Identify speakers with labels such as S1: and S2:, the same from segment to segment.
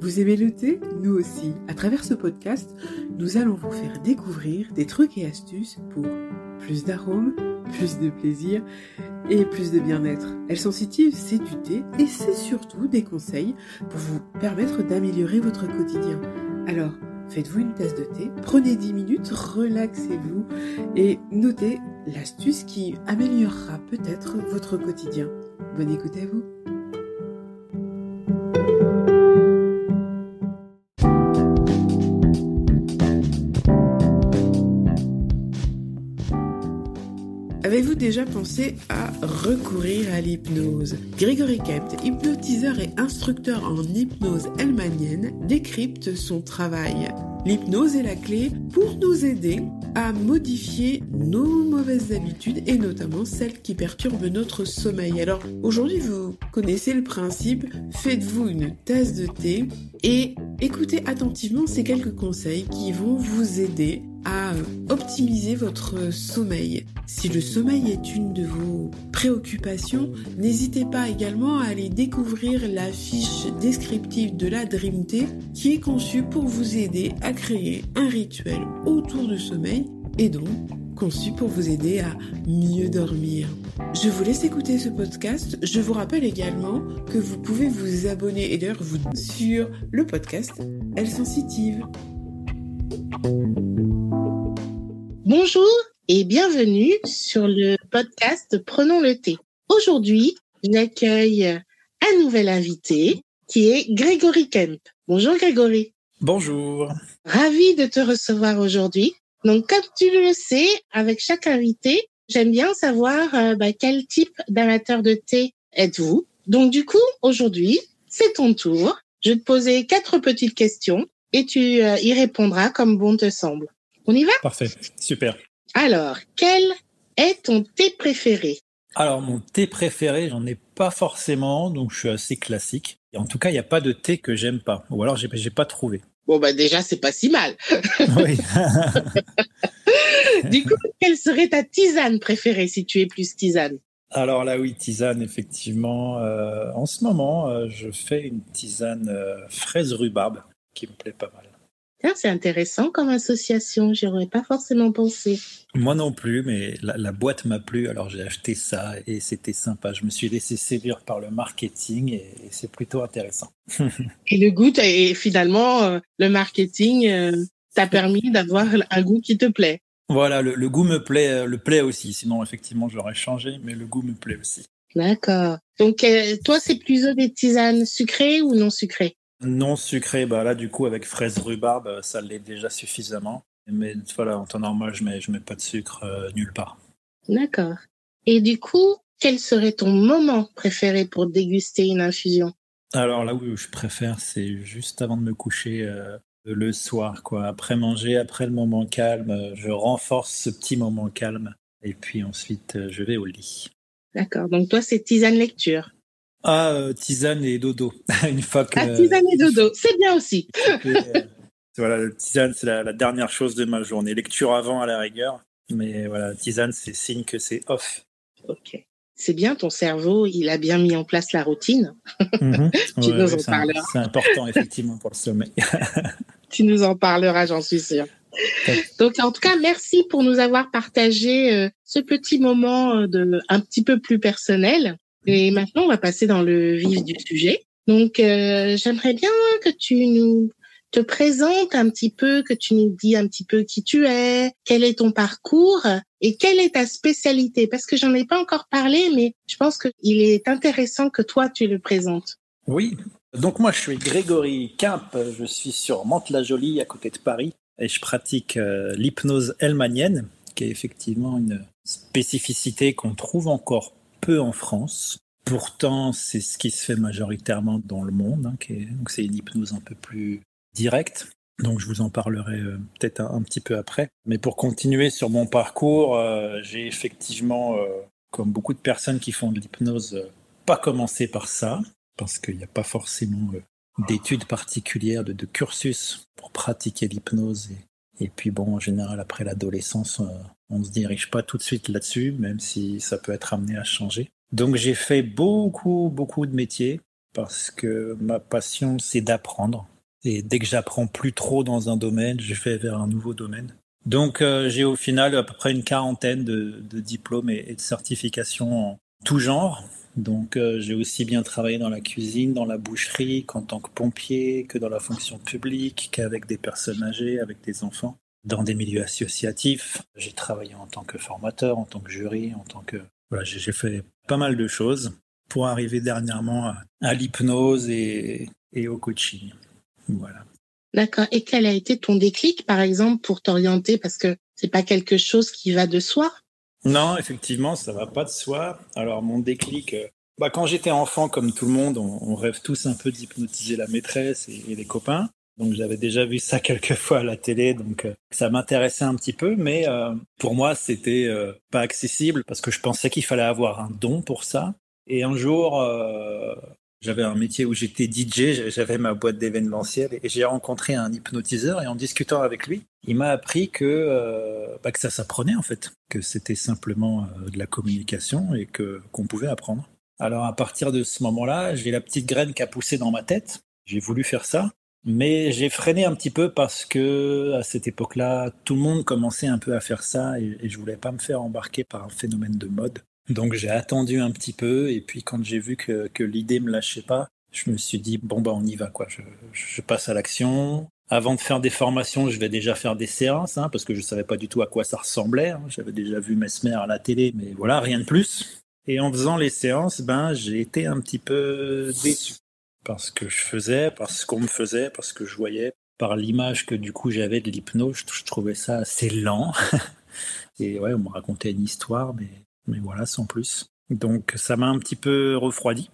S1: Vous aimez le thé? Nous aussi. À travers ce podcast, nous allons vous faire découvrir des trucs et astuces pour plus d'arômes, plus de plaisir et plus de bien-être. Elle sensitive, c'est du thé et c'est surtout des conseils pour vous permettre d'améliorer votre quotidien. Alors, faites-vous une tasse de thé, prenez 10 minutes, relaxez-vous et notez l'astuce qui améliorera peut-être votre quotidien. Bonne écoute à vous. Pensé à recourir à l'hypnose Grégory Kempt, hypnotiseur et instructeur en hypnose helmanienne, décrypte son travail. L'hypnose est la clé pour nous aider à modifier nos mauvaises habitudes et notamment celles qui perturbent notre sommeil. Alors aujourd'hui vous connaissez le principe, faites-vous une tasse de thé et écoutez attentivement ces quelques conseils qui vont vous aider à optimiser votre sommeil. Si le sommeil est une de vos préoccupations, n'hésitez pas également à aller découvrir la fiche descriptive de la Dream Tea qui est conçue pour vous aider à créer un rituel autour du sommeil et donc conçu pour vous aider à mieux dormir. Je vous laisse écouter ce podcast. Je vous rappelle également que vous pouvez vous abonner et d'ailleurs vous sur le podcast Elle Sensitive.
S2: Bonjour et bienvenue sur le podcast Prenons le thé. Aujourd'hui, j'accueille un nouvel invité qui est Grégory Kemp. Bonjour Grégory.
S3: Bonjour.
S2: Ravi de te recevoir aujourd'hui. Donc comme tu le sais, avec chaque invité, j'aime bien savoir euh, bah, quel type d'amateur de thé êtes-vous. Donc du coup, aujourd'hui, c'est ton tour. Je vais te poser quatre petites questions et tu euh, y répondras comme bon te semble. On y va?
S3: Parfait, super.
S2: Alors, quel est ton thé préféré?
S3: Alors, mon thé préféré, j'en ai pas forcément, donc je suis assez classique. Et en tout cas, il n'y a pas de thé que j'aime pas, ou alors j'ai, j'ai pas trouvé.
S2: Bon, bah déjà, c'est pas si mal.
S3: Oui.
S2: du coup, quelle serait ta tisane préférée si tu es plus tisane?
S3: Alors là, oui, tisane, effectivement. Euh, en ce moment, euh, je fais une tisane euh, fraise rhubarbe qui me plaît pas mal.
S2: Tiens, C'est intéressant comme association, j'y aurais pas forcément pensé.
S3: Moi non plus, mais la, la boîte m'a plu, alors j'ai acheté ça et c'était sympa. Je me suis laissé séduire par le marketing et, et c'est plutôt intéressant.
S2: Et le goût, et finalement, euh, le marketing euh, t'a permis d'avoir un goût qui te plaît.
S3: voilà, le, le goût me plaît, euh, le plaît aussi. Sinon, effectivement, je l'aurais changé, mais le goût me plaît aussi.
S2: D'accord. Donc, euh, toi, c'est plutôt des tisanes sucrées ou non sucrées?
S3: Non sucré, bah là, du coup, avec fraise rhubarbe, euh, ça l'est déjà suffisamment. Mais voilà, en temps normal, je mets, je mets pas de sucre euh, nulle part.
S2: D'accord. Et du coup, quel serait ton moment préféré pour déguster une infusion?
S3: Alors là où je préfère, c'est juste avant de me coucher euh, le soir, quoi. Après manger, après le moment calme, je renforce ce petit moment calme. Et puis ensuite, je vais au lit.
S2: D'accord. Donc, toi, c'est tisane lecture.
S3: Ah, euh, tisane et dodo. Une fois que.
S2: Ah, tisane et dodo. C'est bien aussi.
S3: euh, voilà, le tisane, c'est la, la dernière chose de ma journée. Lecture avant à la rigueur. Mais voilà, tisane, c'est signe que c'est off.
S2: Ok. C'est bien, ton cerveau, il a bien mis en place la routine.
S3: Mhm.
S2: Tu
S3: Ouais,
S2: nous
S3: ouais,
S2: en parleras.
S3: c'est important, effectivement, pour le sommeil.
S2: Tu nous en parleras, j'en suis sûre. Donc, en tout cas, merci pour nous avoir partagé euh, ce petit moment de un petit peu plus personnel. Et maintenant, on va passer dans le vif du sujet. Donc, euh, j'aimerais bien que tu nous te présentes un petit peu, que tu nous dis un petit peu qui tu es, quel est ton parcours et quelle est ta spécialité. Parce que j'en ai pas encore parlé, mais je pense qu'il est intéressant que toi, tu le présentes.
S3: Oui. Donc moi, je suis Grégory Quimp. Je suis sur Mantes-la-Jolie, à côté de Paris, et je pratique euh, l'hypnose helmanienne, qui est effectivement une spécificité qu'on trouve encore peu en France. Pourtant, c'est ce qui se fait majoritairement dans le monde. hein, donc c'est une hypnose un peu plus directe. Donc je vous en parlerai euh, peut-être un, petit peu après. Mais pour continuer sur mon parcours, euh, j'ai effectivement, euh, comme beaucoup de personnes qui font de l'hypnose, pas commencé par ça parce qu'il n'y a pas forcément d'études particulières, de, cursus pour pratiquer l'hypnose. Et, et puis bon, en général, après l'adolescence, on ne se dirige pas tout de suite là-dessus, même si ça peut être amené à changer. Donc j'ai fait beaucoup, beaucoup de métiers. parce que ma passion, c'est d'apprendre. Et dès que j'apprends plus trop dans un domaine, je vais vers un nouveau domaine. Donc euh, j'ai au final à peu près une quarantaine de, diplômes et, de certifications en tout genre. Donc euh, j'ai aussi bien travaillé dans la cuisine, dans la boucherie, qu'en tant que pompier, que dans la fonction publique, qu'avec des personnes âgées, avec des enfants, dans des milieux associatifs. J'ai travaillé en tant que formateur, en tant que jury, en tant que... Voilà, j'ai fait pas mal de choses pour arriver dernièrement à, l'hypnose et, et au coaching. Voilà.
S2: D'accord. Et quel a été ton déclic, par exemple, pour t'orienter? Parce que c'est pas quelque chose qui va de soi.
S3: Non, effectivement, ça va pas de soi. Alors, mon déclic, euh, bah, quand j'étais enfant, comme tout le monde, on, rêve tous un peu d'hypnotiser la maîtresse et, les copains. Donc, j'avais déjà vu ça quelques fois à la télé, donc euh, ça m'intéressait un petit peu, mais euh, pour moi, c'était pas accessible parce que je pensais qu'il fallait avoir un don pour ça. Et un jour, j'avais un métier où j'étais DJ, j'avais ma boîte d'événementiel et j'ai rencontré un hypnotiseur et en discutant avec lui, il m'a appris que, euh, bah, que ça s'apprenait en fait, que c'était simplement euh, de la communication et que qu'on pouvait apprendre. Alors à partir de ce moment-là, j'ai la petite graine qui a poussé dans ma tête. J'ai voulu faire ça, mais j'ai freiné un petit peu parce que à cette époque-là, tout le monde commençait un peu à faire ça et, je voulais pas me faire embarquer par un phénomène de mode. Donc j'ai attendu un petit peu et puis quand j'ai vu que, que l'idée me lâchait pas, je me suis dit bon bah on y va quoi. Je, je passe à l'action. Avant de faire des formations, je vais déjà faire des séances hein, parce que je savais pas du tout à quoi ça ressemblait. Hein. J'avais déjà vu Mesmer à la télé, mais voilà rien de plus. Et en faisant les séances, ben j'ai été un petit peu déçu parce que je faisais, parce qu'on me faisait, parce que je voyais, par l'image que du coup j'avais de l'hypnose, je trouvais ça assez lent. et ouais, on me racontait une histoire, mais mais voilà, sans plus. Donc ça m'a un petit peu refroidi.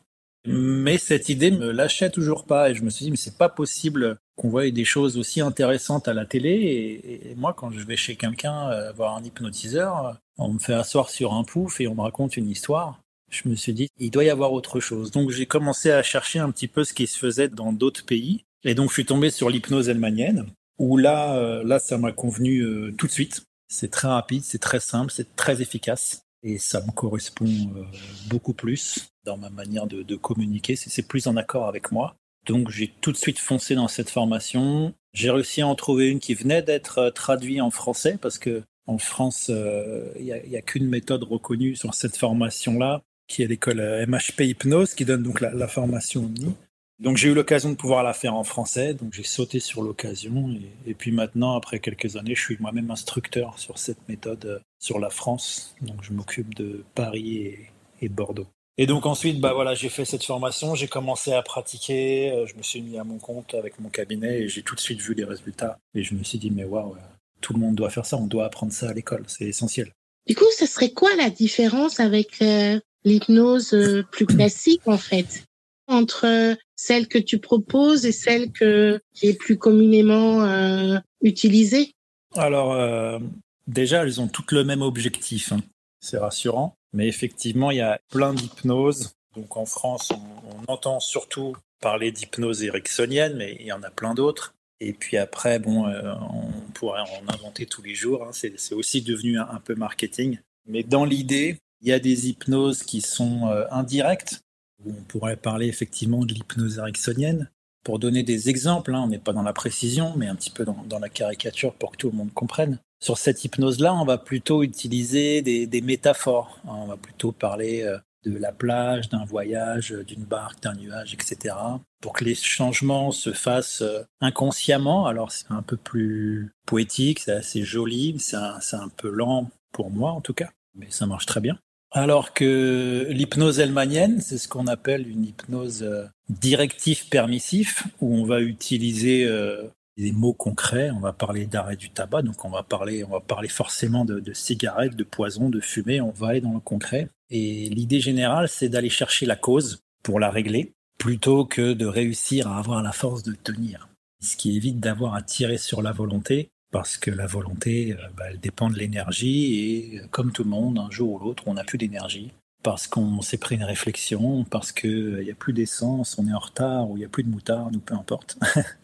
S3: Mais cette idée me lâchait toujours pas et je me suis dit mais c'est pas possible qu'on voie des choses aussi intéressantes à la télé et, moi quand je vais chez quelqu'un euh, voir un hypnotiseur, on me fait asseoir sur un pouf et on me raconte une histoire. Je me suis dit il doit y avoir autre chose. Donc j'ai commencé à chercher un petit peu ce qui se faisait dans d'autres pays et donc je suis tombé sur l'hypnose helmanienne où là euh, là ça m'a convenu euh, tout de suite. C'est très rapide, c'est très simple, c'est très efficace et ça me correspond euh, beaucoup plus dans ma manière de, communiquer. C'est plus en accord avec moi. Donc j'ai tout de suite foncé dans cette formation. J'ai réussi à en trouver une qui venait d'être traduite en français parce que en France, il n'y a, qu'une méthode reconnue sur cette formation-là, qui est l'école MHP Hypnose, qui donne donc la, la formation Omni. Donc j'ai eu l'occasion de pouvoir la faire en français, donc j'ai sauté sur l'occasion. Et, puis maintenant, après quelques années, je suis moi-même instructeur sur cette méthode euh, sur la France. Donc je m'occupe de Paris et, Bordeaux. Et donc ensuite, bah voilà, j'ai fait cette formation, j'ai commencé à pratiquer, euh, je me suis mis à mon compte avec mon cabinet et j'ai tout de suite vu les résultats. Et je me suis dit, mais waouh, tout le monde doit faire ça, on doit apprendre ça à l'école, c'est essentiel.
S2: Du coup, ce serait quoi la différence avec euh, l'hypnose plus classique en fait entre celle que tu proposes et celle que, qui est plus communément euh, utilisée
S3: Alors, euh, déjà, elles ont toutes le même objectif. Hein. C'est rassurant. Mais effectivement, il y a plein d'hypnoses. Donc en France, on, entend surtout parler d'hypnose ericksonienne, mais il y en a plein d'autres. Et puis après, bon, euh, on pourrait en inventer tous les jours. Hein. C'est aussi devenu un, peu marketing. Mais dans l'idée, il y a des hypnoses qui sont indirectes, on pourrait parler effectivement de l'hypnose ericksonienne. Pour donner des exemples, hein, on n'est pas dans la précision, mais un petit peu dans, la caricature pour que tout le monde comprenne. Sur cette hypnose-là, on va plutôt utiliser des, métaphores. Hein. on va plutôt parler euh, de la plage, d'un voyage, d'une barque, d'un nuage, etc. Pour que les changements se fassent euh, inconsciemment. Alors c'est un peu plus poétique, c'est assez joli, c'est un peu lent pour moi en tout cas, mais ça marche très bien. Alors que l'hypnose helmanienne, c'est ce qu'on appelle une hypnose euh, directif permissif, où on va utiliser euh, des mots concrets. On va parler d'arrêt du tabac, donc on va parler, on va parler forcément de, de cigarettes, de poison, de fumée. On va aller dans le concret. Et l'idée générale, c'est d'aller chercher la cause pour la régler, plutôt que de réussir à avoir la force de tenir. Ce qui évite d'avoir à tirer sur la volonté parce que la volonté, euh, bah, elle dépend de l'énergie et euh, comme tout le monde, un jour ou l'autre, on n'a plus d'énergie parce qu'on s'est pris une réflexion, parce qu'il n'y euh, a plus d'essence, on est en retard ou il n'y a plus de moutarde ou peu importe.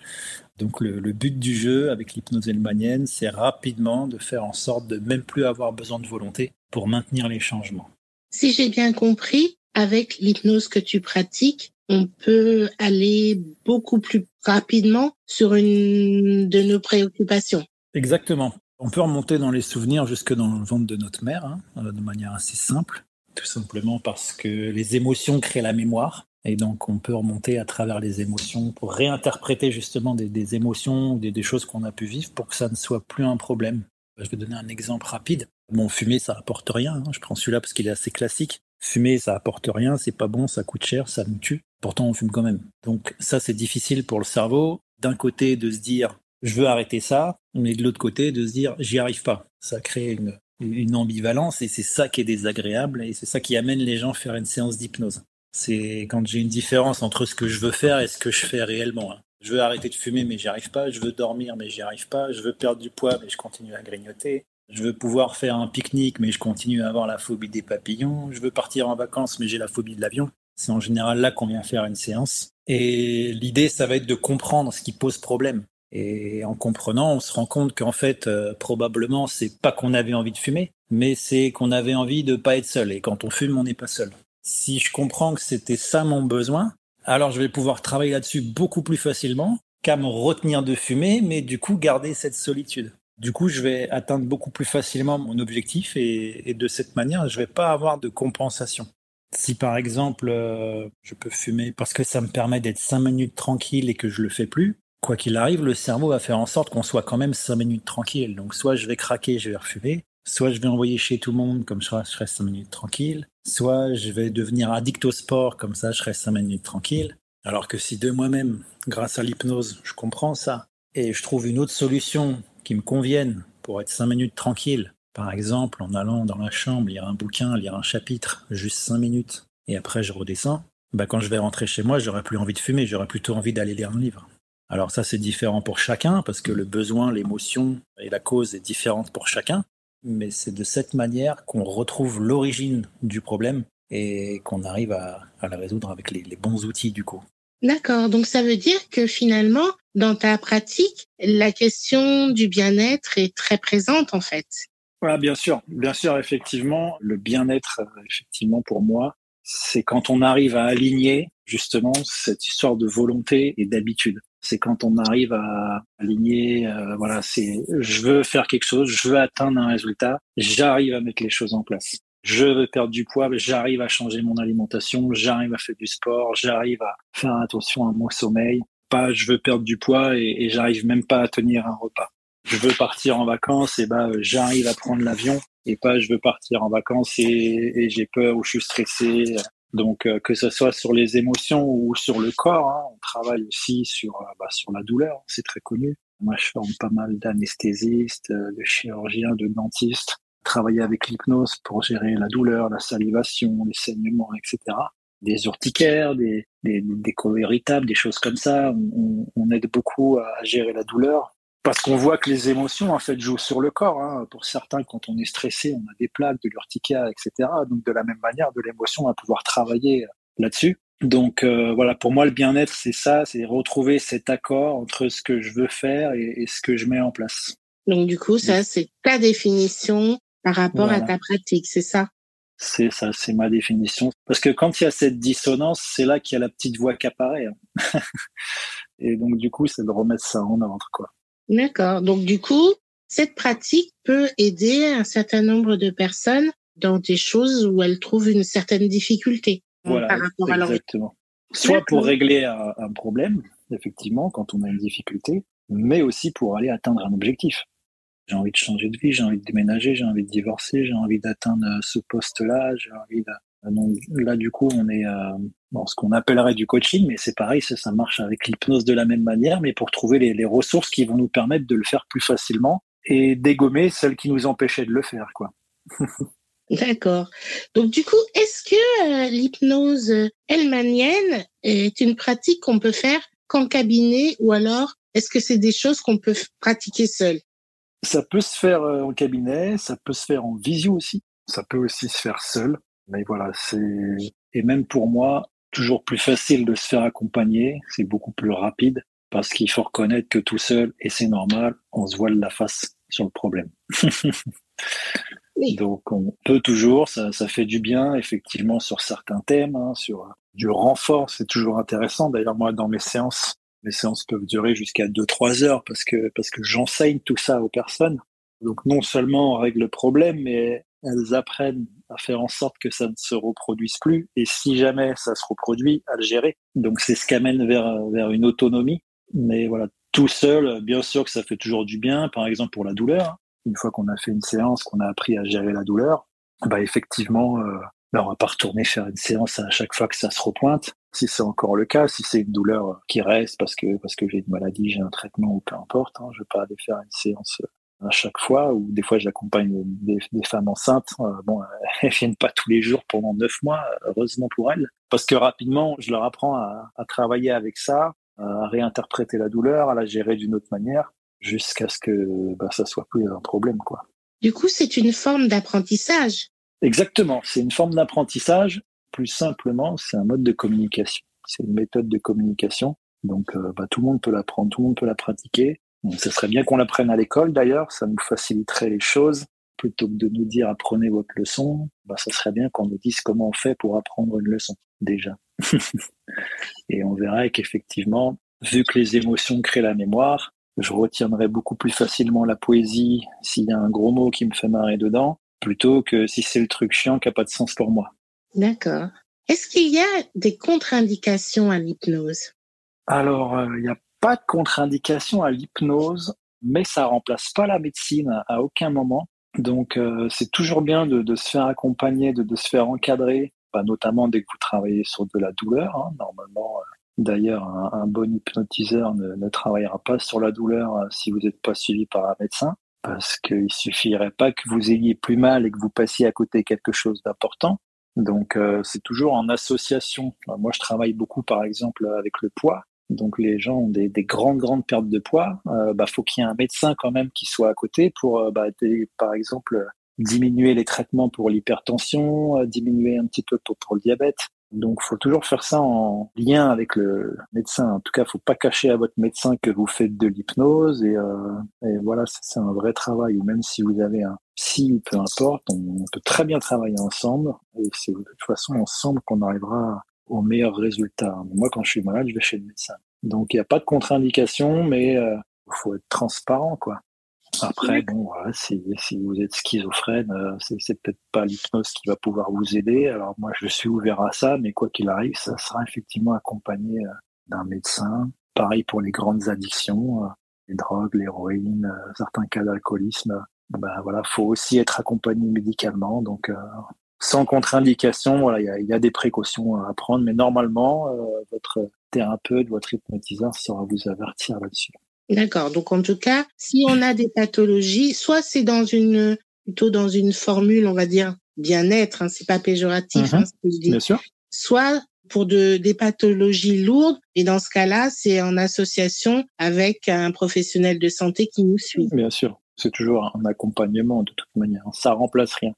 S3: Donc le, but du jeu avec l'hypnose helmanienne, c'est rapidement de faire en sorte de même plus avoir besoin de volonté pour maintenir les changements.
S2: Si j'ai bien compris, avec l'hypnose que tu pratiques, on peut aller beaucoup plus rapidement sur une de nos préoccupations.
S3: Exactement. On peut remonter dans les souvenirs jusque dans le ventre de notre mère, hein, euh, de manière assez simple, tout simplement parce que les émotions créent la mémoire. Et donc, on peut remonter à travers les émotions pour réinterpréter justement des, émotions, des, des choses qu'on a pu vivre pour que ça ne soit plus un problème. Je vais donner un exemple rapide. Bon, fumer, ça apporte rien. Hein. Je prends celui-là parce qu'il est assez classique. Fumer, ça apporte rien, c'est pas bon, ça coûte cher, ça nous tue. Pourtant, on fume quand même. Donc, ça, c'est difficile pour le cerveau. D'un côté, de se dire, je veux arrêter ça, mais de l'autre côté, de se dire, j'y arrive pas. Ça crée une, ambivalence et c'est ça qui est désagréable et c'est ça qui amène les gens à faire une séance d'hypnose. C'est quand j'ai une différence entre ce que je veux faire et ce que je fais réellement. Hein. Je veux arrêter de fumer, mais j'y arrive pas. Je veux dormir, mais j'y arrive pas. Je veux perdre du poids, mais je continue à grignoter. Je veux pouvoir faire un pique-nique, mais je continue à avoir la phobie des papillons. Je veux partir en vacances, mais j'ai la phobie de l'avion. C'est en général là qu'on vient faire une séance. Et l'idée, ça va être de comprendre ce qui pose problème. Et en comprenant, on se rend compte qu'en fait, euh, probablement, c'est pas qu'on avait envie de fumer, mais c'est qu'on avait envie de pas être seul. Et quand on fume, on n'est pas seul. Si je comprends que c'était ça mon besoin, alors je vais pouvoir travailler là-dessus beaucoup plus facilement qu'à me retenir de fumer, mais du coup garder cette solitude. Du coup, je vais atteindre beaucoup plus facilement mon objectif et, de cette manière, je vais pas avoir de compensation. Si par exemple, euh, je peux fumer parce que ça me permet d'être cinq minutes tranquille et que je le fais plus, quoi qu'il arrive, le cerveau va faire en sorte qu'on soit quand même cinq minutes tranquille. Donc soit je vais craquer, je vais refumer, soit je vais envoyer chez tout le monde, comme ça je reste cinq minutes tranquille, soit je vais devenir addict au sport, comme ça je reste cinq minutes tranquille. Alors que si de moi-même, grâce à l'hypnose, je comprends ça et je trouve une autre solution qui me convienne pour être cinq minutes tranquille, par exemple en allant dans la chambre lire un bouquin, lire un chapitre, juste cinq minutes, et après je redescends, bah quand je vais rentrer chez moi, j'aurai plus envie de fumer, j'aurai plutôt envie d'aller lire un livre. Alors ça c'est différent pour chacun parce que le besoin, l'émotion et la cause est différente pour chacun, mais c'est de cette manière qu'on retrouve l'origine du problème et qu'on arrive à, la résoudre avec les, bons outils du coup.
S2: D'accord, donc ça veut dire que finalement, dans ta pratique, la question du bien-être est très présente en fait.
S3: Voilà, bien sûr, bien sûr, effectivement, le bien-être, effectivement, pour moi, c'est quand on arrive à aligner justement cette histoire de volonté et d'habitude c'est quand on arrive à aligner, euh, voilà, c'est je veux faire quelque chose, je veux atteindre un résultat, j'arrive à mettre les choses en place. Je veux perdre du poids, j'arrive à changer mon alimentation, j'arrive à faire du sport, j'arrive à faire attention à mon sommeil. Pas, je veux perdre du poids et, j'arrive même pas à tenir un repas. Je veux partir en vacances et bah j'arrive à prendre l'avion et pas je veux partir en vacances et j'ai peur ou je suis stressé donc euh, que ce soit sur les émotions ou sur le corps, hein, on travaille aussi sur euh, bah, sur la douleur, c'est très connu. Moi, je forme pas mal d'anesthésistes, euh, de chirurgiens, de dentistes, travailler avec l'hypnose pour gérer la douleur, la salivation, les saignements, etc. Des urticaires, des, des, des des choses comme ça. On, on aide beaucoup à gérer la douleur parce qu'on voit que les émotions en fait jouent sur le corps. Hein. Pour certains, quand on est stressé, on a des plaques, de l'urticaire, etc. Donc de la même manière, de l'émotion, on va pouvoir travailler là-dessus. Donc euh, voilà, pour moi, le bien-être, c'est ça, c'est retrouver cet accord entre ce que je veux faire et, ce que je mets en place.
S2: Donc du coup, ça, c'est ta définition par rapport à ta pratique, c'est ça?
S3: C'est ça, c'est ma définition. Parce que quand il y a cette dissonance, c'est là qu'il y a la petite voix qui apparaît. Hein. et donc du coup, c'est de remettre ça en ordre, quoi.
S2: D'accord. Donc du coup, cette pratique peut aider un certain nombre de personnes dans des choses où elles trouvent une certaine difficulté
S3: voilà, par rapport à leur exactement. Soit pour régler un, problème, effectivement, quand on a une difficulté, mais aussi pour aller atteindre un objectif. J'ai envie de changer de vie, j'ai envie de déménager, j'ai envie de divorcer, j'ai envie d'atteindre ce poste-là, j'ai envie de donc là, du coup, on est euh, dans ce qu'on appellerait du coaching, mais c'est pareil, ça, ça marche avec l'hypnose de la même manière, mais pour trouver les, les, ressources qui vont nous permettre de le faire plus facilement et dégommer celles qui nous empêchaient de le faire, quoi.
S2: D'accord. Donc du coup, est-ce que euh, l'hypnose helmanienne est une pratique qu'on peut faire qu'en cabinet ou alors est-ce que c'est des choses qu'on peut pratiquer seul?
S3: Ça peut se faire euh, en cabinet, ça peut se faire en visio aussi, ça peut aussi se faire seul. Mais voilà, c'est et même pour moi toujours plus facile de se faire accompagner. C'est beaucoup plus rapide parce qu'il faut reconnaître que tout seul et c'est normal, on se voile la face sur le problème. Donc on peut toujours, ça, ça, fait du bien effectivement sur certains thèmes, hein, sur du renfort, c'est toujours intéressant. D'ailleurs moi dans mes séances, mes séances peuvent durer jusqu'à 2-3 heures parce que parce que j'enseigne tout ça aux personnes. Donc non seulement on règle le problème, mais elles apprennent à faire en sorte que ça ne se reproduise plus. Et si jamais ça se reproduit, à le gérer. Donc c'est ce qui amène vers, vers une autonomie. Mais voilà, tout seul, bien sûr que ça fait toujours du bien. Par exemple pour la douleur, une fois qu'on a fait une séance, qu'on a appris à gérer la douleur, bah effectivement, euh, bah, on va pas retourner faire une séance à chaque fois que ça se repointe. Si c'est encore le cas, si c'est une douleur qui reste parce que parce que j'ai une maladie, j'ai un traitement ou peu importe, hein, je vais pas aller faire une séance à chaque fois, ou des fois j'accompagne des, femmes enceintes. Euh, bon, elles viennent pas tous les jours pendant neuf mois, heureusement pour elles, parce que rapidement, je leur apprends à, à travailler avec ça, à réinterpréter la douleur, à la gérer d'une autre manière, jusqu'à ce que bah, ça soit plus un problème, quoi.
S2: Du coup, c'est une forme d'apprentissage.
S3: Exactement, c'est une forme d'apprentissage. Plus simplement, c'est un mode de communication. C'est une méthode de communication. Donc, euh, bah, tout le monde peut l'apprendre, tout le monde peut la pratiquer. Ce serait bien qu'on l'apprenne à l'école d'ailleurs, ça nous faciliterait les choses. Plutôt que de nous dire apprenez votre leçon, bah, ça serait bien qu'on nous dise comment on fait pour apprendre une leçon, déjà. Et on verrait qu'effectivement, vu que les émotions créent la mémoire, je retiendrai beaucoup plus facilement la poésie s'il y a un gros mot qui me fait marrer dedans, plutôt que si c'est le truc chiant qui n'a pas de sens pour moi.
S2: D'accord. Est-ce qu'il y a des contre-indications à l'hypnose?
S3: Alors, euh, il y a pas de contre-indication à l'hypnose, mais ça remplace pas la médecine à aucun moment. Donc euh, c'est toujours bien de, de, se faire accompagner, de, de se faire encadrer, bah, notamment dès que vous travaillez sur de la douleur. Hein. Normalement, euh, d'ailleurs, un, un, bon hypnotiseur ne, ne, travaillera pas sur la douleur euh, si vous n'êtes pas suivi par un médecin, parce qu'il suffirait pas que vous ayez plus mal et que vous passiez à côté quelque chose d'important. Donc c'est toujours en association. Moi, je travaille beaucoup, par exemple, avec le poids donc les gens ont des, des grandes grandes pertes de poids, euh, bah faut qu'il y ait un médecin quand même qui soit à côté pour euh, bah, par exemple diminuer les traitements pour l'hypertension, euh, diminuer un petit peu pour, pour le diabète. Donc faut toujours faire ça en lien avec le médecin. En tout cas, faut pas cacher à votre médecin que vous faites de l'hypnose et, euh, voilà, c'est un vrai travail. Ou même si vous avez un psy peu importe, on, peut très bien travailler ensemble et c'est de toute façon ensemble qu'on arrivera au meilleur résultat. Moi, quand je suis malade, je vais chez le médecin. Donc, il n'y a pas de contre-indication, mais euh, faut être transparent, quoi. Après, bon, si, si, vous êtes schizophrène, euh, c'est peut-être pas l'hypnose qui va pouvoir vous aider. Alors moi, je suis ouvert à ça, mais quoi qu'il arrive, ça sera effectivement accompagné euh, d'un médecin. Pareil pour les grandes addictions, les drogues, l'héroïne, certains cas d'alcoolisme. Ben voilà, faut aussi être accompagné médicalement. Donc sans contre-indication, voilà, il y, a, des précautions à prendre, mais normalement, euh, votre thérapeute, votre hypnotiseur saura vous avertir là-dessus.
S2: D'accord. Donc en tout cas, si on a des pathologies, soit c'est dans une plutôt dans une formule, on va dire bien-être, hein, c'est pas péjoratif, hein,
S3: mhm. ce que je dis. Bien sûr.
S2: Soit pour de, des pathologies lourdes, et dans ce cas-là, c'est en association avec un professionnel de santé qui nous suit.
S3: Bien sûr, c'est toujours un accompagnement de toute manière. Ça remplace rien.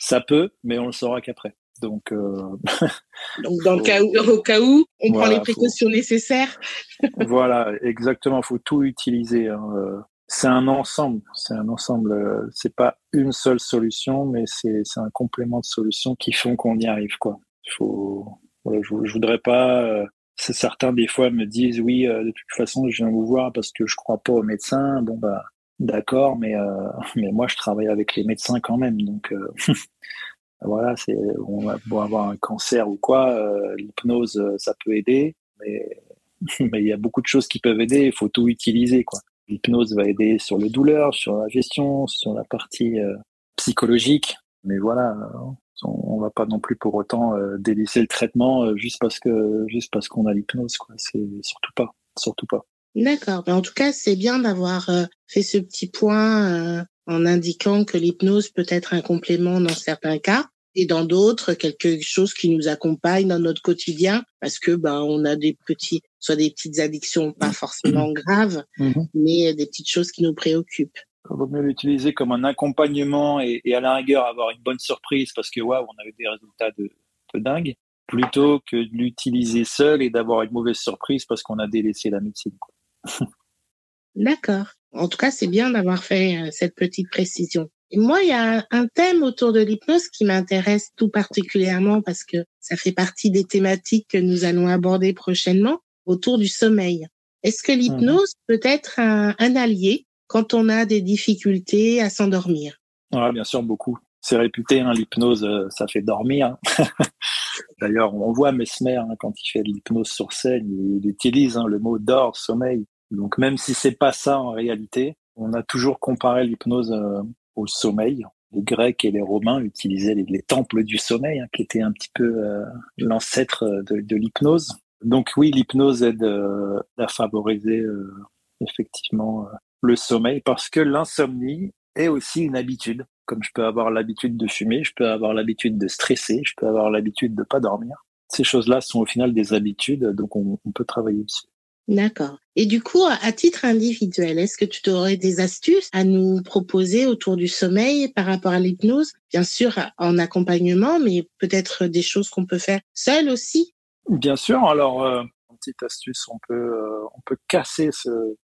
S3: Ça peut, mais on le saura qu'après. Donc, euh...
S2: Donc dans le cas où, au cas où, on prend les précautions nécessaires.
S3: voilà, exactement. Faut tout utiliser. Hein. Euh, c'est un ensemble. C'est un ensemble. Euh, c'est pas une seule solution, mais c'est un complément de solutions qui font qu'on y arrive. Quoi. Faut. Voilà, je, je voudrais pas. Certains des fois me disent oui, de toute façon, je viens vous voir parce que je crois pas aux médecins. Bon bah D'accord, mais euh, mais moi je travaille avec les médecins quand même, donc euh, voilà, c'est on va avoir un cancer ou quoi, euh, l'hypnose ça peut aider, mais il y a beaucoup de choses qui peuvent aider, il faut tout utiliser quoi. L'hypnose va aider sur le douleur, sur la gestion, sur la partie psychologique, mais voilà, on, va pas non plus pour autant délaisser le traitement juste parce que juste parce qu'on a l'hypnose quoi. C'est surtout pas, surtout pas.
S2: D'accord. Mais en tout cas, c'est bien d'avoir euh, fait ce petit point euh, en indiquant que l'hypnose peut être un complément dans certains cas et dans d'autres quelque chose qui nous accompagne dans notre quotidien parce que ben on a des petits soit des petites addictions pas forcément graves mm-hmm. mais des petites choses qui nous préoccupent.
S3: Il vaut mieux l'utiliser comme un accompagnement et, et, à la rigueur avoir une bonne surprise parce que waouh on avait des résultats de, de dingue plutôt que de l'utiliser seul et d'avoir une mauvaise surprise parce qu'on a délaissé la médecine.
S2: D'accord. En tout cas, c'est bien d'avoir fait euh, cette petite précision. Et moi, il y a un thème autour de l'hypnose qui m'intéresse tout particulièrement parce que ça fait partie des thématiques que nous allons aborder prochainement autour du sommeil. Est-ce que l'hypnose mhm. peut être un, allié quand on a des difficultés à s'endormir?
S3: Oui, bien sûr, beaucoup. C'est réputé, hein, l'hypnose, euh, ça fait dormir. D'ailleurs, on voit Mesmer, hein, quand il fait l'hypnose sur scène, il, utilise hein, le mot d'or, sommeil. Donc même si c'est pas ça en réalité, on a toujours comparé l'hypnose euh, au sommeil. Les Grecs et les Romains utilisaient les, temples du sommeil, qui étaient un petit peu euh, l'ancêtre de, de l'hypnose. Donc oui, l'hypnose aide à favoriser effectivement le sommeil parce que l'insomnie est aussi une habitude. Comme je peux avoir l'habitude de fumer, je peux avoir l'habitude de stresser, je peux avoir l'habitude de pas dormir. Ces choses-là sont au final des habitudes, donc on, peut travailler dessus.
S2: D'accord. Et du coup, à titre individuel, est-ce que tu aurais des astuces à nous proposer autour du sommeil par rapport à l'hypnose? Bien sûr, en accompagnement, mais peut-être des choses qu'on peut faire seul aussi
S3: Bien sûr. Alors, euh, petite astuce, on peut, euh, on peut casser ce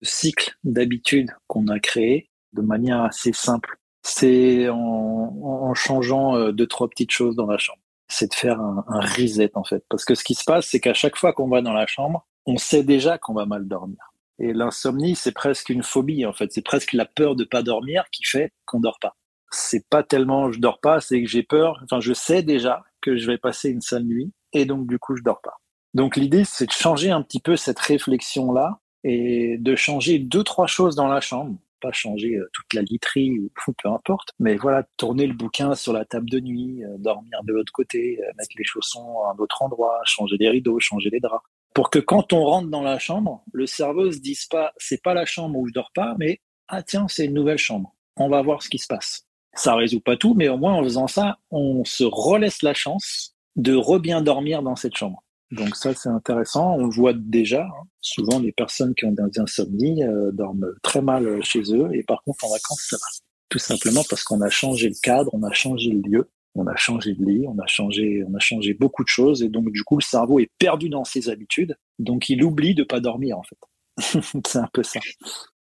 S3: cycle d'habitude qu'on a créé de manière assez simple c'est en, changeant euh, deux trois petites choses dans la chambre. C'est de faire un, reset en fait, parce que ce qui se passe, c'est qu'à chaque fois qu'on va dans la chambre, on sait déjà qu'on va mal dormir. Et l'insomnie, c'est presque une phobie en fait. C'est presque la peur de pas dormir qui fait qu'on dort pas. C'est pas tellement je dors pas, c'est que j'ai peur. Enfin, je sais déjà que je vais passer une sale nuit et donc du coup je dors pas. Donc l'idée, c'est de changer un petit peu cette réflexion là et de changer deux trois choses dans la chambre pas changer euh, toute la literie ou peu importe, mais voilà, tourner le bouquin sur la table de nuit, euh, dormir de l'autre côté, euh, mettre les chaussons à un autre endroit, changer les rideaux, changer les draps, pour que quand on rentre dans la chambre, le cerveau se dise pas, c'est pas la chambre où je dors pas, mais ah tiens, c'est une nouvelle chambre. On va voir ce qui se passe. Ça résout pas tout, mais au moins en faisant ça, on se relaisse la chance de re-bien dormir dans cette chambre. Donc ça, c'est intéressant. On voit déjà. Hein. Souvent, les personnes qui ont des insomnies euh, dorment très mal chez eux. Et par contre, en vacances, ça va. Tout simplement parce qu'on a changé le cadre, on a changé le lieu, on a changé de lit, on a changé, on a changé beaucoup de choses. Et donc, du coup, le cerveau est perdu dans ses habitudes. Donc, il oublie de pas dormir, en fait. c'est un peu ça.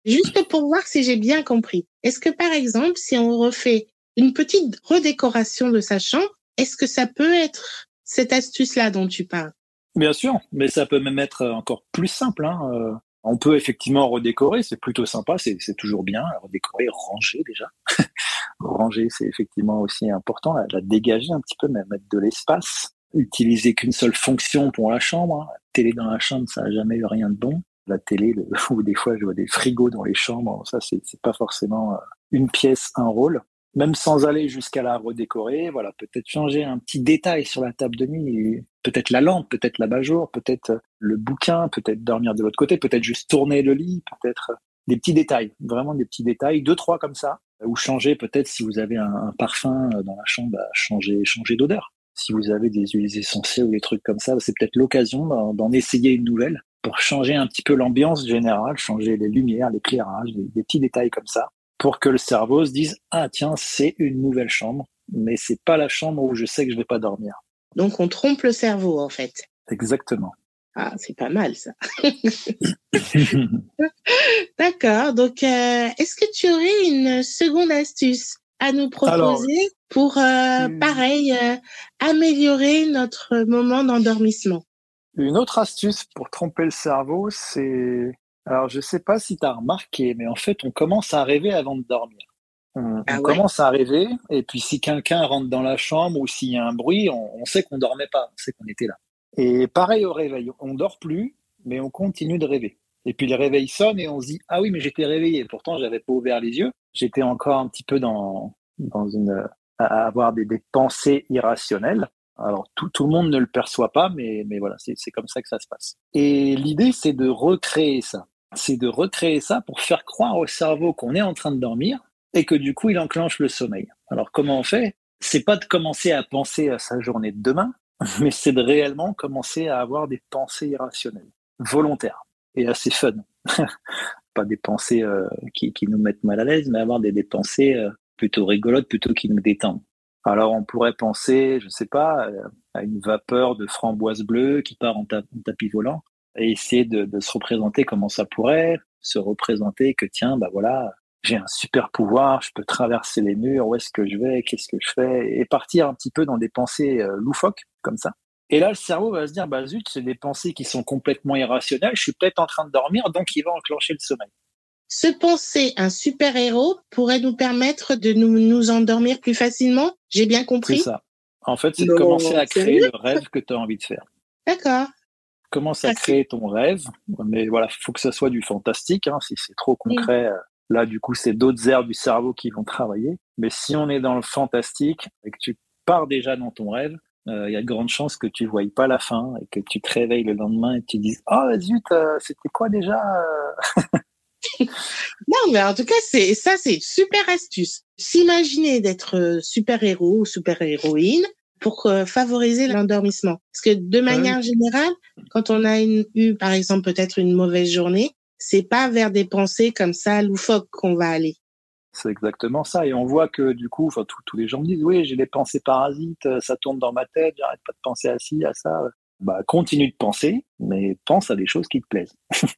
S2: Juste pour voir si j'ai bien compris. Est-ce que, par exemple, si on refait une petite redécoration de sa chambre, est-ce que ça peut être cette astuce-là dont tu parles?
S3: Bien sûr, mais ça peut même être encore plus simple. Hein. On peut effectivement redécorer, c'est plutôt sympa, c'est toujours bien. Redécorer, ranger déjà. ranger, c'est effectivement aussi important. La, dégager un petit peu, même mettre de l'espace. Utiliser qu'une seule fonction pour la chambre. Hein. Télé dans la chambre, ça n'a jamais eu rien de bon. La télé, ou des fois je vois des frigos dans les chambres, ça c'est pas forcément euh, une pièce, un rôle même sans aller jusqu'à la redécorer, voilà, peut-être changer un petit détail sur la table de nuit, peut-être la lampe, peut-être la bajour, peut-être le bouquin, peut-être dormir de l'autre côté, peut-être juste tourner le lit, peut-être des petits détails, vraiment des petits détails, deux trois comme ça, ou changer peut-être si vous avez un, parfum dans la chambre, bah, changer changer d'odeur. Si vous avez des huiles essentielles ou des trucs comme ça, c'est peut-être l'occasion d'en essayer une nouvelle pour changer un petit peu l'ambiance générale, changer les lumières, l'éclairage, des petits détails comme ça pour que le cerveau se dise ah tiens c'est une nouvelle chambre mais c'est pas la chambre où je sais que je vais pas dormir.
S2: Donc on trompe le cerveau en fait.
S3: Exactement.
S2: Ah c'est pas mal ça. D'accord. Donc euh, est-ce que tu aurais une seconde astuce à nous proposer pour euh, pareil euh, améliorer notre moment d'endormissement?
S3: Une autre astuce pour tromper le cerveau, c'est alors, je sais pas si tu as remarqué, mais en fait, on commence à rêver avant de dormir. On, ah commence à rêver, et puis si quelqu'un rentre dans la chambre ou s'il y a un bruit, on, sait qu'on dormait pas, on sait qu'on était là. Et pareil au réveil, on dort plus, mais on continue de rêver. Et puis le réveil sonne et on se dit ah oui mais j'étais réveillé, pourtant j'avais pas ouvert les yeux, j'étais encore un petit peu dans dans une à avoir des, des pensées irrationnelles. Alors tout, tout le monde ne le perçoit pas, mais mais voilà c'est comme ça que ça se passe. Et l'idée c'est de recréer ça c'est de recréer ça pour faire croire au cerveau qu'on est en train de dormir et que du coup il enclenche le sommeil. Alors comment on fait? C'est pas de commencer à penser à sa journée de demain, mais c'est de réellement commencer à avoir des pensées irrationnelles, volontaires et assez fun. pas des pensées euh, qui, nous mettent mal à l'aise, mais avoir des, pensées euh, plutôt rigolotes, plutôt qui nous détendent. Alors on pourrait penser, je sais pas, euh, à une vapeur de framboise bleue qui part en tapis volant et essayer de, se représenter comment ça pourrait, se représenter que tiens, bah voilà, j'ai un super pouvoir, je peux traverser les murs, où est-ce que je vais, qu'est-ce que je fais, et partir un petit peu dans des pensées euh, loufoques comme ça. Et là, le cerveau va se dire, bah zut, c'est des pensées qui sont complètement irrationnelles, je suis peut-être en train de dormir, donc il va enclencher le sommeil.
S2: Se penser un super-héros pourrait nous permettre de nous, nous endormir plus facilement? J'ai bien compris
S3: C'est ça. En fait, c'est de commencer à créer le rêve que tu as envie de faire.
S2: D'accord.
S3: Commence à créer ton rêve, mais voilà, il faut que ce soit du fantastique. Hein, si c'est trop concret, euh, là, du coup, c'est d'autres aires du cerveau qui vont travailler. Mais si on est dans le fantastique et que tu pars déjà dans ton rêve, euh, il y a de grandes chances que tu ne voyes pas la fin et que tu te réveilles le lendemain et que tu dises Oh zut, euh, c'était quoi déjà
S2: Non, mais en tout cas, c'est ça, c'est une super astuce. S'imaginer d'être super héros ou super héroïne, pour euh, favoriser l'endormissement. Parce que de manière générale, quand on a eu, par exemple, peut-être une mauvaise journée, c'est pas vers des pensées comme ça loufoques qu'on va aller.
S3: C'est exactement ça. Et on voit que du coup, tous les gens me disent, oui, j'ai des pensées parasites, euh, ça tourne dans ma tête, j'arrête pas de penser à ci, à ça. Bah, continue de penser, mais pense à des choses qui te plaisent.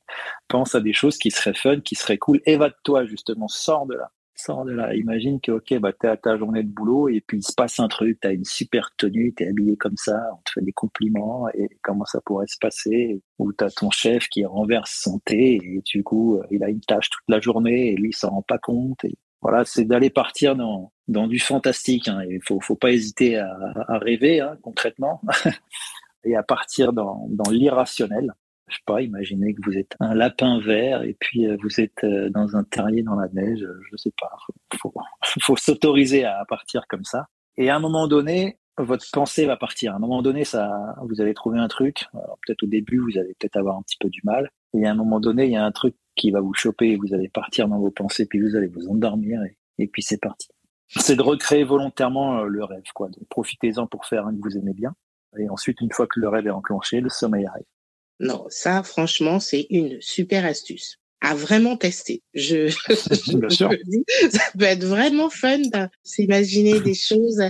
S3: pense à des choses qui seraient fun, qui seraient cool. Évade-toi, justement, sors de là sors. Imagine que, ok, bah, t'es à ta journée de boulot et puis il se passe un truc, t'as une super tenue, t'es habillé comme ça, on te fait des compliments et comment ça pourrait se passer? Ou t'as ton chef qui renverse son thé et du coup, euh, il a une tâche toute la journée et lui, il s'en rend pas compte. Voilà, c'est d'aller partir dans, dans du fantastique. Hein. Il faut, faut pas hésiter à, à rêver, hein, concrètement. et à partir dans, dans l'irrationnel je sais pas, imaginez que vous êtes un lapin vert et puis euh, vous êtes euh, dans un terrier dans la neige, je sais pas. Faut, faut, s'autoriser à partir comme ça. Et à un moment donné, votre pensée va partir. À un moment donné, ça, vous allez trouver un truc. Peut-être au début, vous allez peut-être avoir un petit peu du mal. Et à un moment donné, il y a un truc qui va vous choper et vous allez partir dans vos pensées, puis vous allez vous endormir et, puis c'est parti. C'est de recréer volontairement euh, le rêve, quoi. Donc profitez-en pour faire un que vous aimez bien. Et ensuite, une fois que le rêve est enclenché, le sommeil arrive.
S2: Non, ça, franchement, c'est une super astuce à vraiment tester. Je,
S3: Bien sûr.
S2: ça peut être vraiment fun de s'imaginer des choses.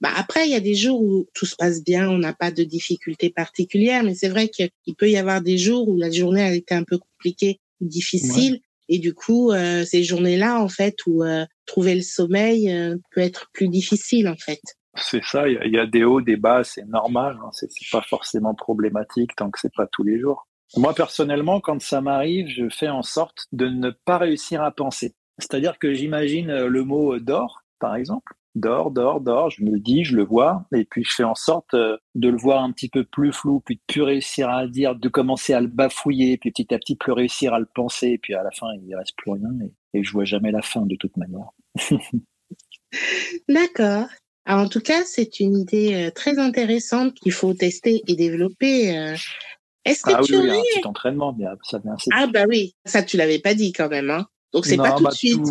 S2: Bah après, il y a des jours où tout se passe bien, on n'a pas de difficultés particulières, mais c'est vrai qu'il peut y avoir des jours où la journée a été un peu compliquée ou difficile. Et du coup, euh, ces journées-là, en fait, où euh, trouver le sommeil euh, peut être plus difficile, en fait.
S3: C'est ça, il y, a des hauts, des bas, c'est normal, hein, c'est pas forcément problématique tant que c'est pas tous les jours. Moi personnellement, quand ça m'arrive, je fais en sorte de ne pas réussir à penser. C'est-à-dire que j'imagine euh, le mot euh, d'or, par exemple, d'or, d'or, d'or, je me le dis, je le vois, et puis je fais en sorte euh, de le voir un petit peu plus flou, puis de plus réussir à le dire, de commencer à le bafouiller, puis petit à petit plus réussir à le penser, et puis à la fin il ne reste plus rien, et, et je vois jamais la fin de toute manière.
S2: D'accord en tout cas, c'est une idée euh, très intéressante qu'il faut tester et développer. Euh. Est-ce que
S3: ah
S2: tu
S3: oui,
S2: aurais...
S3: un petit entraînement, mais ça vient
S2: Ah bah oui, ça tu l'avais pas dit quand même. Hein. Donc c'est pas tout
S3: bah,
S2: de suite.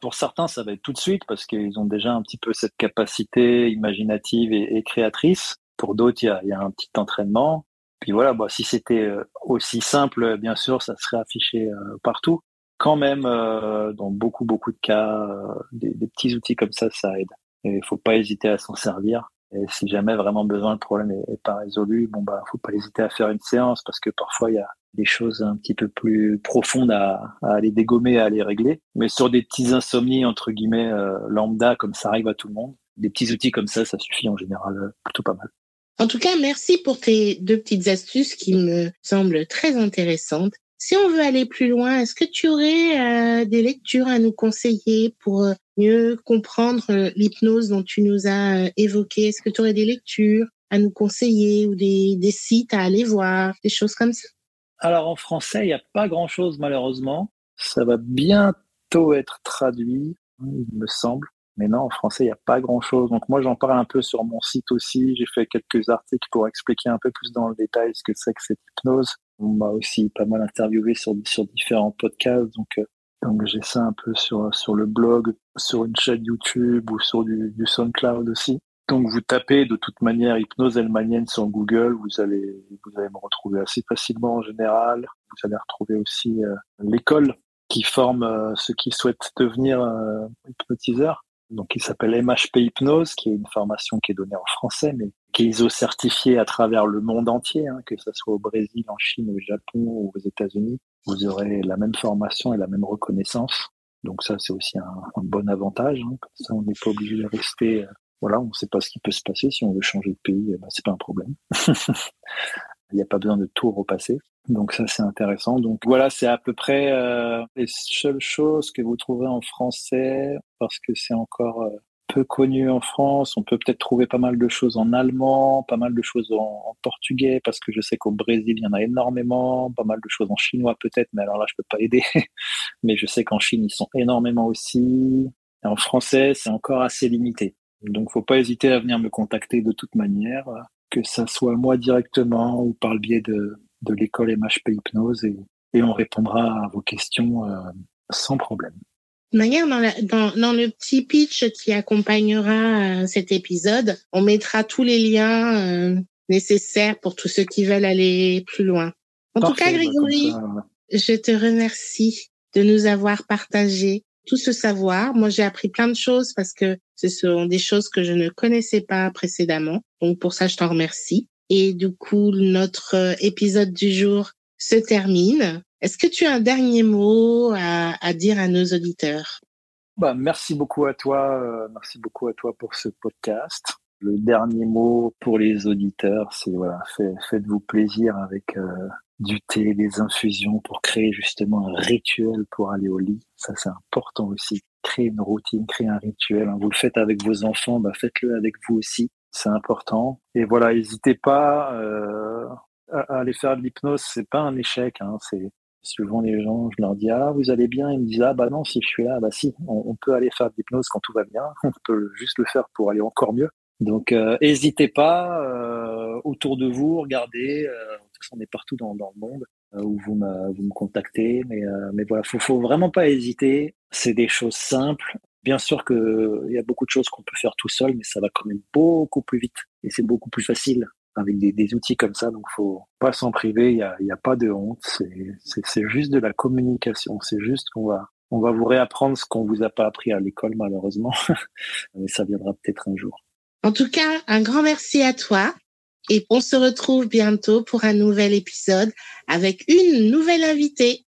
S3: Pour certains, ça va être tout de suite parce qu'ils ont déjà un petit peu cette capacité imaginative et, créatrice. Pour d'autres, il y a, un petit entraînement. Puis voilà, bah, si c'était euh, aussi simple, bien sûr, ça serait affiché partout. Quand même, dans beaucoup beaucoup de cas, des, des petits outils comme ça, ça aide. Et il faut pas hésiter à s'en servir. Et si jamais vraiment besoin, le problème est, pas résolu, bon bah faut pas hésiter à faire une séance parce que parfois il y a des choses un petit peu plus profondes à, à aller dégommer, à aller régler. Mais sur des petits insomnies entre guillemets euh, lambda comme ça arrive à tout le monde, des petits outils comme ça, ça suffit en général euh, plutôt pas mal.
S2: En tout cas, merci pour tes deux petites astuces qui me semblent très intéressantes. Si on veut aller plus loin, est-ce que tu aurais euh, des lectures à nous conseiller pour euh, mieux comprendre euh, l'hypnose dont tu nous as évoqué Est-ce que tu aurais des lectures à nous conseiller ou des, des sites à aller voir, des choses comme ça?
S3: Alors en français, il n'y a pas grand-chose malheureusement. Ça va bientôt être traduit, il me semble. Mais non, en français, il n'y a pas grand-chose. Donc moi, j'en parle un peu sur mon site aussi. J'ai fait quelques articles pour expliquer un peu plus dans le détail ce que c'est que cette hypnose. On m'a aussi pas mal interviewé sur, sur différents podcasts, donc, euh, donc j'ai ça un peu sur, sur le blog, sur une chaîne YouTube ou sur du, du SoundCloud aussi. Donc vous tapez de toute manière hypnose elmanienne sur Google, vous allez vous allez me retrouver assez facilement en général. Vous allez retrouver aussi euh, l'école qui forme euh, ceux qui souhaitent devenir hypnotiseurs. Donc il s'appelle MHP Hypnose, qui est une formation qui est donnée en français, mais qui est ISO certifié à travers le monde entier, hein, que ce soit au Brésil, en Chine, au Japon ou aux États-Unis. Vous aurez la même formation et la même reconnaissance. Donc ça, c'est aussi un, bon avantage. Hein. ça, on n'est pas obligé de rester. voilà, on ne sait pas ce qui peut se passer. Si on veut changer de pays, eh ben, c'est pas un problème. Il n'y a pas besoin de tout repasser. Donc ça, c'est intéressant. Donc voilà, c'est à peu près euh, les seules choses que vous trouverez en français parce que c'est encore euh, peu connu en France. On peut peut-être trouver pas mal de choses en allemand, pas mal de choses en, portugais parce que je sais qu'au Brésil, il y en a énormément, pas mal de choses en chinois peut-être, mais alors là, je peux pas aider. mais je sais qu'en Chine, ils sont énormément aussi. En français, c'est encore assez limité. Donc, faut pas hésiter à venir me contacter de toute manière, que ça soit moi directement ou par le biais de, l'école MHP Hypnose et, et, on répondra à vos questions euh, sans problème.
S2: Manière dans, dans, dans, le petit pitch qui accompagnera euh, cet épisode, on mettra tous les liens euh, nécessaires pour tous ceux qui veulent aller plus loin. En tout cas, bah, Grégory, je te remercie de nous avoir partagé tout ce savoir. Moi, j'ai appris plein de choses parce que ce sont des choses que je ne connaissais pas précédemment. Donc, pour ça, je t'en remercie. Et du coup, notre euh, épisode du jour se termine. Est-ce que tu as un dernier mot à, dire à nos auditeurs?
S3: Bah, Merci beaucoup à toi. Euh, merci beaucoup à toi pour ce podcast. Le dernier mot pour les auditeurs, c'est voilà, faites-vous plaisir avec euh, du thé, des infusions pour créer justement un rituel pour aller au lit. Ça, c'est important aussi. Créer une routine, créer un rituel. Hein. Vous le faites avec vos enfants, bah, faites-le avec vous aussi. C'est important. Et voilà, n'hésitez pas euh, à, aller faire de l'hypnose. C'est pas un échec. Hein. C'est souvent les gens, je leur dis ah vous allez bien, ils me disent ah bah non si je suis là, bah si, on, peut aller faire de l'hypnose quand tout va bien. On peut juste le faire pour aller encore mieux. Donc n'hésitez pas euh, autour de vous, regardez. Euh, on est partout dans, le monde euh, où vous me, contactez. Mais, euh, mais voilà, faut, faut vraiment pas hésiter. C'est des choses simples. Bien sûr qu'il y a beaucoup de choses qu'on peut faire tout seul, mais ça va quand même beaucoup plus vite et c'est beaucoup plus facile avec des, outils comme ça. Donc, faut pas s'en priver. Il y a, a, pas de honte. C'est juste de la communication. C'est juste qu'on va, on va vous réapprendre ce qu'on vous a pas appris à l'école, malheureusement. mais ça viendra peut-être un jour.
S2: En tout cas, un grand merci à toi. Et on se retrouve bientôt pour un nouvel épisode avec une nouvelle invitée.